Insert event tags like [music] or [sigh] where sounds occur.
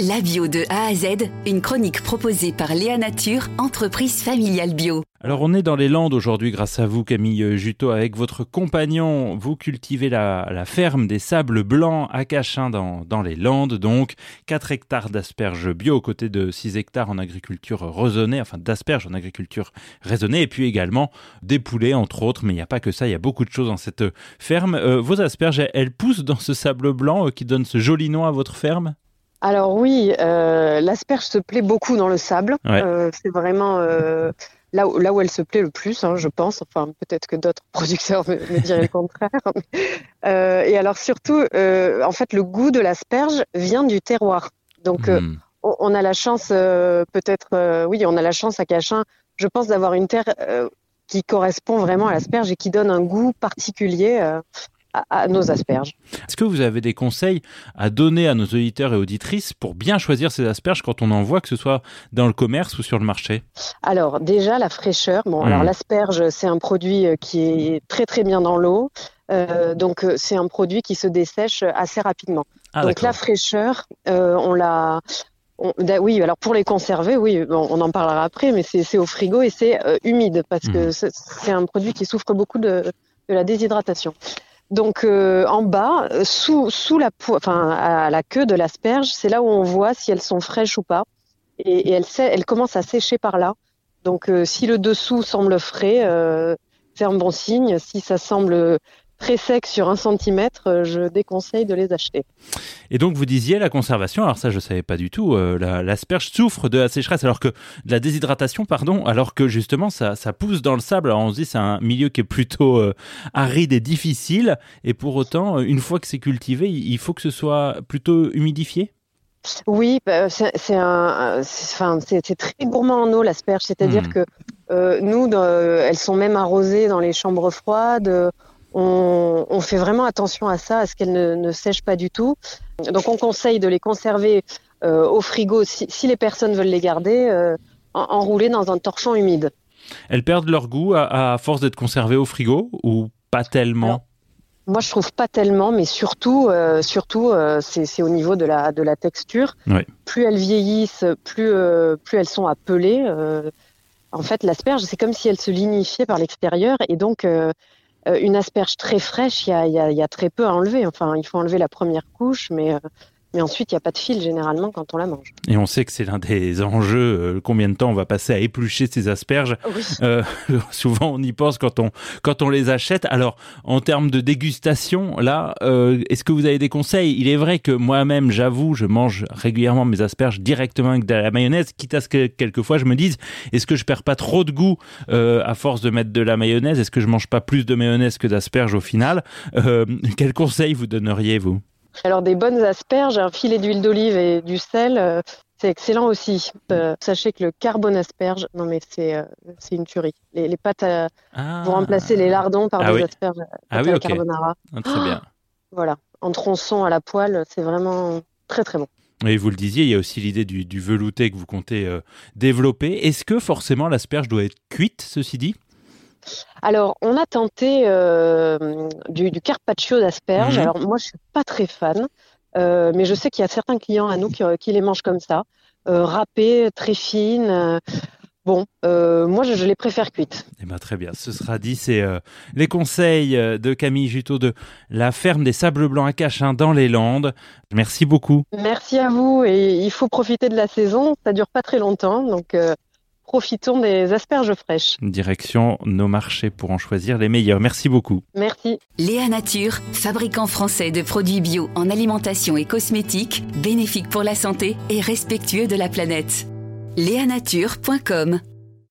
La bio de A à Z, une chronique proposée par Léa Nature, entreprise familiale bio. Alors on est dans les Landes aujourd'hui grâce à vous Camille Juteau avec votre compagnon. Vous cultivez la, ferme des sables blancs à Cachin dans, les Landes donc 4 hectares d'asperges bio aux côtés de 6 hectares en agriculture raisonnée, enfin d'asperges en agriculture raisonnée et puis également des poulets entre autres mais il n'y a pas que ça, il y a beaucoup de choses dans cette ferme. Euh, vos asperges elles, poussent dans ce sable blanc euh, qui donne ce joli nom à votre ferme? Alors oui, euh, l'asperge se plaît beaucoup dans le sable. Euh, c'est vraiment euh, là, où, là où elle se plaît le plus, hein, je pense. Enfin, peut-être que d'autres [laughs] producteurs me, diraient le contraire. [laughs] et alors surtout, en fait, le goût de l'asperge vient du terroir. Donc, hmm. on, a la chance, peut-être, oui, on a la chance à Cachin, je pense, d'avoir une terre qui correspond vraiment à l'asperge et qui donne un goût particulier à, nos asperges. Est-ce que vous avez des conseils à donner à nos auditeurs et auditrices pour bien choisir ces asperges quand on en voit, que ce soit dans le commerce ou sur le marché? Alors déjà la fraîcheur. Bon, alors hmm. l'asperge c'est un produit euh, qui est très très bien dans l'eau. Euh, donc euh, c'est un produit qui se dessèche assez rapidement. Ah, donc la fraîcheur, on l'a, oui, alors pour les conserver, oui, on en parlera après, mais c'est au frigo et c'est humide parce que hmm. c'est un produit qui souffre beaucoup de, de la déshydratation. Donc euh, en bas, euh, sous, sous la enfin à la queue de l'asperge, c'est là où on voit si elles sont fraîches ou pas. Et, elles, commencent à sécher par là. Donc euh, si le dessous semble frais, c'est un bon signe. Si ça semble très sec sur un centimètre, euh, je déconseille de les acheter. Et donc vous disiez la conservation, alors ça je savais pas du tout, euh, l'asperge souffre de la sécheresse, alors que de la déshydratation, pardon, alors que justement ça, ça pousse dans le sable. Alors on se dit c'est un milieu qui est plutôt euh, aride et difficile, et pour autant, une fois que c'est cultivé, il faut que ce soit plutôt humidifié? Oui, bah, c'est enfin, très gourmand en eau l'asperge, c'est-à-dire hmm. que nous, elles sont même arrosées dans les chambres froides on, fait vraiment attention à ça, à ce qu'elles ne, sèchent pas du tout. Donc on conseille de les conserver euh, au frigo si, les personnes veulent les garder, euh, enroulées dans un torchon humide. Elles perdent leur goût à, force d'être conservées au frigo ou pas tellement? Moi je trouve pas tellement, mais surtout, euh, surtout c'est au niveau de la, de la texture. Plus elles vieillissent, plus, plus elles sont appelées. en fait, l'asperge, c'est comme si elle se lignifiait par l'extérieur et donc une asperge très fraîche, il y a, très peu à enlever. Enfin, il faut enlever la première couche, mais, euh, mais ensuite, il n'y a pas de fil généralement quand on la mange. Et on sait que c'est l'un des [laughs] enjeux, euh, combien de temps on va passer à éplucher ces asperges. [laughs] souvent, on y pense quand on, quand on les achète. Alors, en termes de dégustation, là, est-ce que vous avez des conseils? Il est vrai que moi-même, j'avoue, je mange régulièrement mes asperges directement avec de la mayonnaise, quitte à ce que quelquefois je me dise, est-ce que je perds pas trop de goût à force de mettre de la mayonnaise? Est-ce que je mange pas plus de mayonnaise que d'asperges au final? Euh, [laughs] quel conseil vous donneriez, vous Alors, des bonnes asperges, un filet d'huile d'olive et du sel, euh, c'est excellent aussi. Euh, sachez que le carbone asperge, non mais c'est c'est une tuerie. Les, pâtes ah. vont remplacer les lardons par ah des asperges ah oui, carbonara. Ah, très bien. [gasps] voilà, en tronçon à la poêle, c'est vraiment très très bon. Et vous le disiez, il y a aussi l'idée du, velouté que vous comptez développer. Est-ce que forcément l'asperge doit être cuite, ceci dit? Alors, on a tenté euh, du, carpaccio d'asperges. Mhm. Alors, moi, je suis pas très fan, euh, mais je sais qu'il y a certains clients à nous qui, les mangent comme ça, euh, râpées, très fines. Bon, moi je, les préfère cuites. Eh ben, très bien, ce sera dit. C'est les conseils de Camille Juteau de la ferme des Sables Blancs à Cachin dans les Landes. Merci beaucoup. Merci à vous et il faut profiter de la saison. Ça dure pas très longtemps, donc profitons des asperges fraîches. Direction nos marchés pour en choisir les meilleurs. Merci beaucoup. Merci. Léa Nature, fabricant français de produits bio en alimentation et cosmétiques, bénéfique pour la santé et respectueux de la planète. Léanature.com